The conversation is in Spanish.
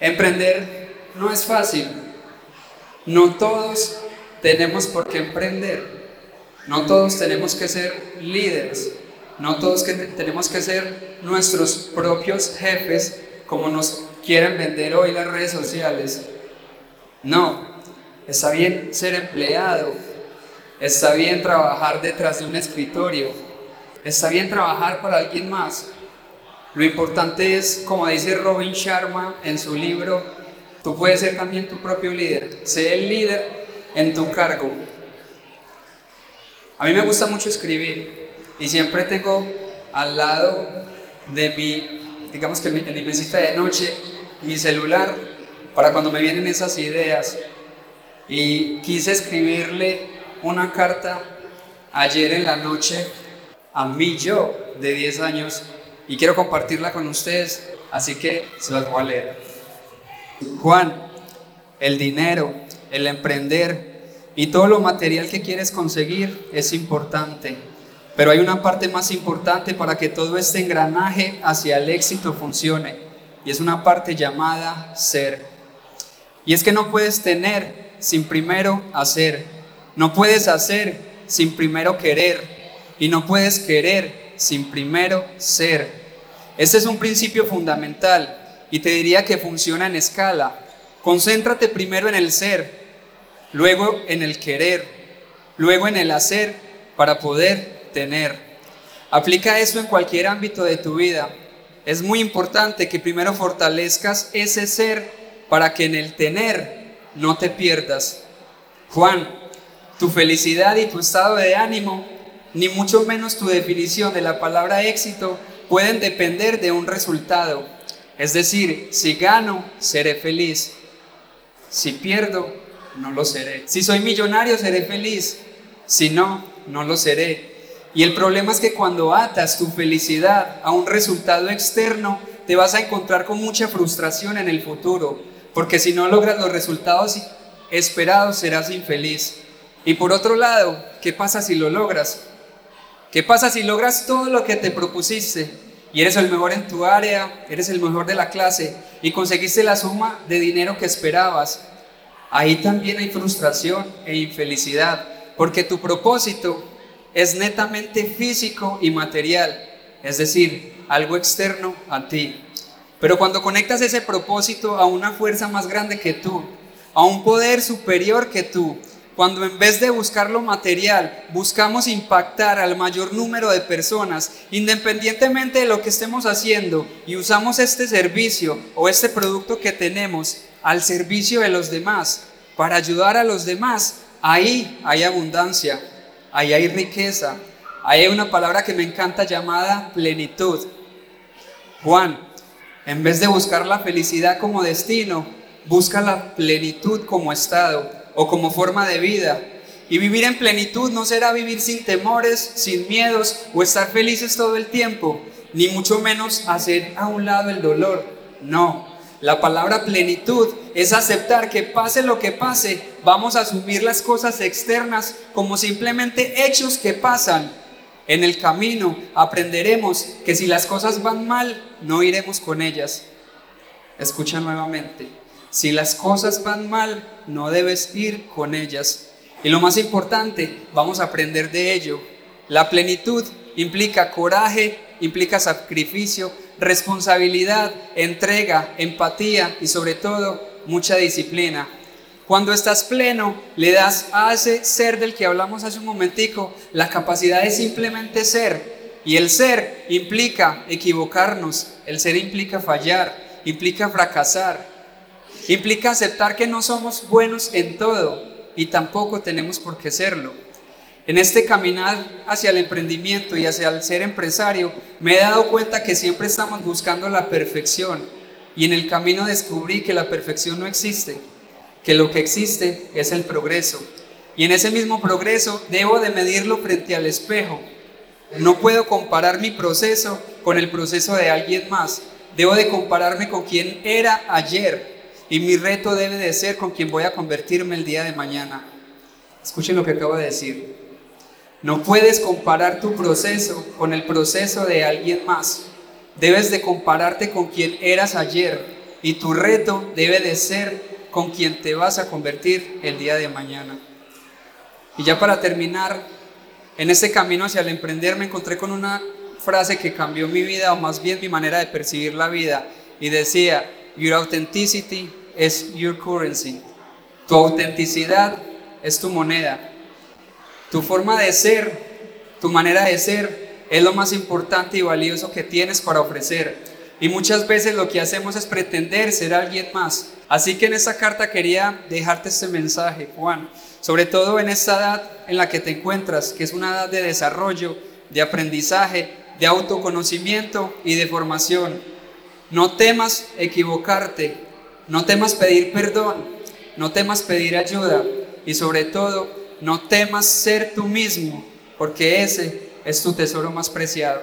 Emprender no es fácil. No todos tenemos por qué emprender. No todos tenemos que ser líderes. No todos tenemos que ser nuestros propios jefes como nos quieren vender hoy las redes sociales. No, está bien ser empleado, está bien trabajar detrás de un escritorio, está bien trabajar para alguien más. Lo importante es, como dice Robin Sharma en su libro, tú puedes ser también tu propio líder. Sé el líder en tu cargo. A mí me gusta mucho escribir y siempre tengo al lado de mi, digamos que en mi mesita de noche, mi celular para cuando me vienen esas ideas. Y quise escribirle una carta ayer en la noche a mí yo de 10 años y quiero compartirla con ustedes, así que se las voy a leer. Juan, el dinero, el emprender y todo lo material que quieres conseguir es importante, pero hay una parte más importante para que todo este engranaje hacia el éxito funcione y es una parte llamada ser. Y es que no puedes tener sin primero hacer, no puedes hacer sin primero querer y no puedes querer sin primero ser. Este es un principio fundamental y te diría que funciona en escala. Concéntrate primero en el ser, luego en el querer, luego en el hacer para poder tener. Aplica eso en cualquier ámbito de tu vida. Es muy importante que primero fortalezcas ese ser para que en el tener no te pierdas. Juan, tu felicidad y tu estado de ánimo, ni mucho menos tu definición de la palabra éxito, pueden depender de un resultado. Es decir, si gano, seré feliz. Si pierdo, no lo seré. Si soy millonario, seré feliz. Si no, no lo seré. Y el problema es que cuando atas tu felicidad a un resultado externo, te vas a encontrar con mucha frustración en el futuro, porque si no logras los resultados esperados serás infeliz. Y por otro lado, ¿qué pasa si lo logras? ¿Qué pasa si logras todo lo que te propusiste y eres el mejor en tu área, eres el mejor de la clase y conseguiste la suma de dinero que esperabas? ahí también hay frustración e infelicidad, porque tu propósito es netamente físico y material, es decir, algo externo a ti. Pero cuando conectas ese propósito a una fuerza más grande que tú, a un poder superior que tú, cuando en vez de buscar lo material, buscamos impactar al mayor número de personas, independientemente de lo que estemos haciendo, y usamos este servicio o este producto que tenemos al servicio de los demás, para ayudar a los demás, ahí hay abundancia, ahí hay riqueza, ahí hay una palabra que me encanta llamada plenitud. Juan, en vez de buscar la felicidad como destino, busca la plenitud como estado o como forma de vida. Y vivir en plenitud no será vivir sin temores, sin miedos o estar felices todo el tiempo, ni mucho menos hacer a un lado el dolor. No, la palabra plenitud es aceptar que pase lo que pase, vamos a asumir las cosas externas como simplemente hechos que pasan. En el camino aprenderemos que si las cosas van mal, no iremos con ellas. Escucha nuevamente. Si las cosas van mal, no debes ir con ellas. Y lo más importante, vamos a aprender de ello. La plenitud implica coraje, implica sacrificio, responsabilidad, entrega, empatía y sobre todo mucha disciplina. Cuando estás pleno, le das a ese ser del que hablamos hace un momentico la capacidad de simplemente ser. Y el ser implica equivocarnos, el ser implica fallar, implica fracasar, implica aceptar que no somos buenos en todo y tampoco tenemos por qué serlo. En este caminar hacia el emprendimiento y hacia el ser empresario, me he dado cuenta que siempre estamos buscando la perfección y en el camino descubrí que la perfección no existe, que lo que existe es el progreso. Y en ese mismo progreso debo de medirlo frente al espejo. No puedo comparar mi proceso con el proceso de alguien más. Debo de compararme con quien era ayer y mi reto debe de ser con quien voy a convertirme el día de mañana. Escuchen lo que acabo de decir. No puedes comparar tu proceso con el proceso de alguien más. Debes de compararte con quien eras ayer y tu reto debe de ser con quien te vas a convertir el día de mañana. Y ya para terminar, en este camino hacia el emprender me encontré con una frase que cambió mi vida o más bien mi manera de percibir la vida y decía, Your authenticity is your currency. Tu autenticidad es tu moneda. Tu forma de ser, tu manera de ser es lo más importante y valioso que tienes para ofrecer. Y muchas veces lo que hacemos es pretender ser alguien más. Así que en esta carta quería dejarte este mensaje, Juan, sobre todo en esta edad en la que te encuentras, que es una edad de desarrollo, de aprendizaje, de autoconocimiento y de formación. No temas equivocarte, no temas pedir perdón, no temas pedir ayuda y sobre todo no temas ser tú mismo, porque ese es tu tesoro más preciado.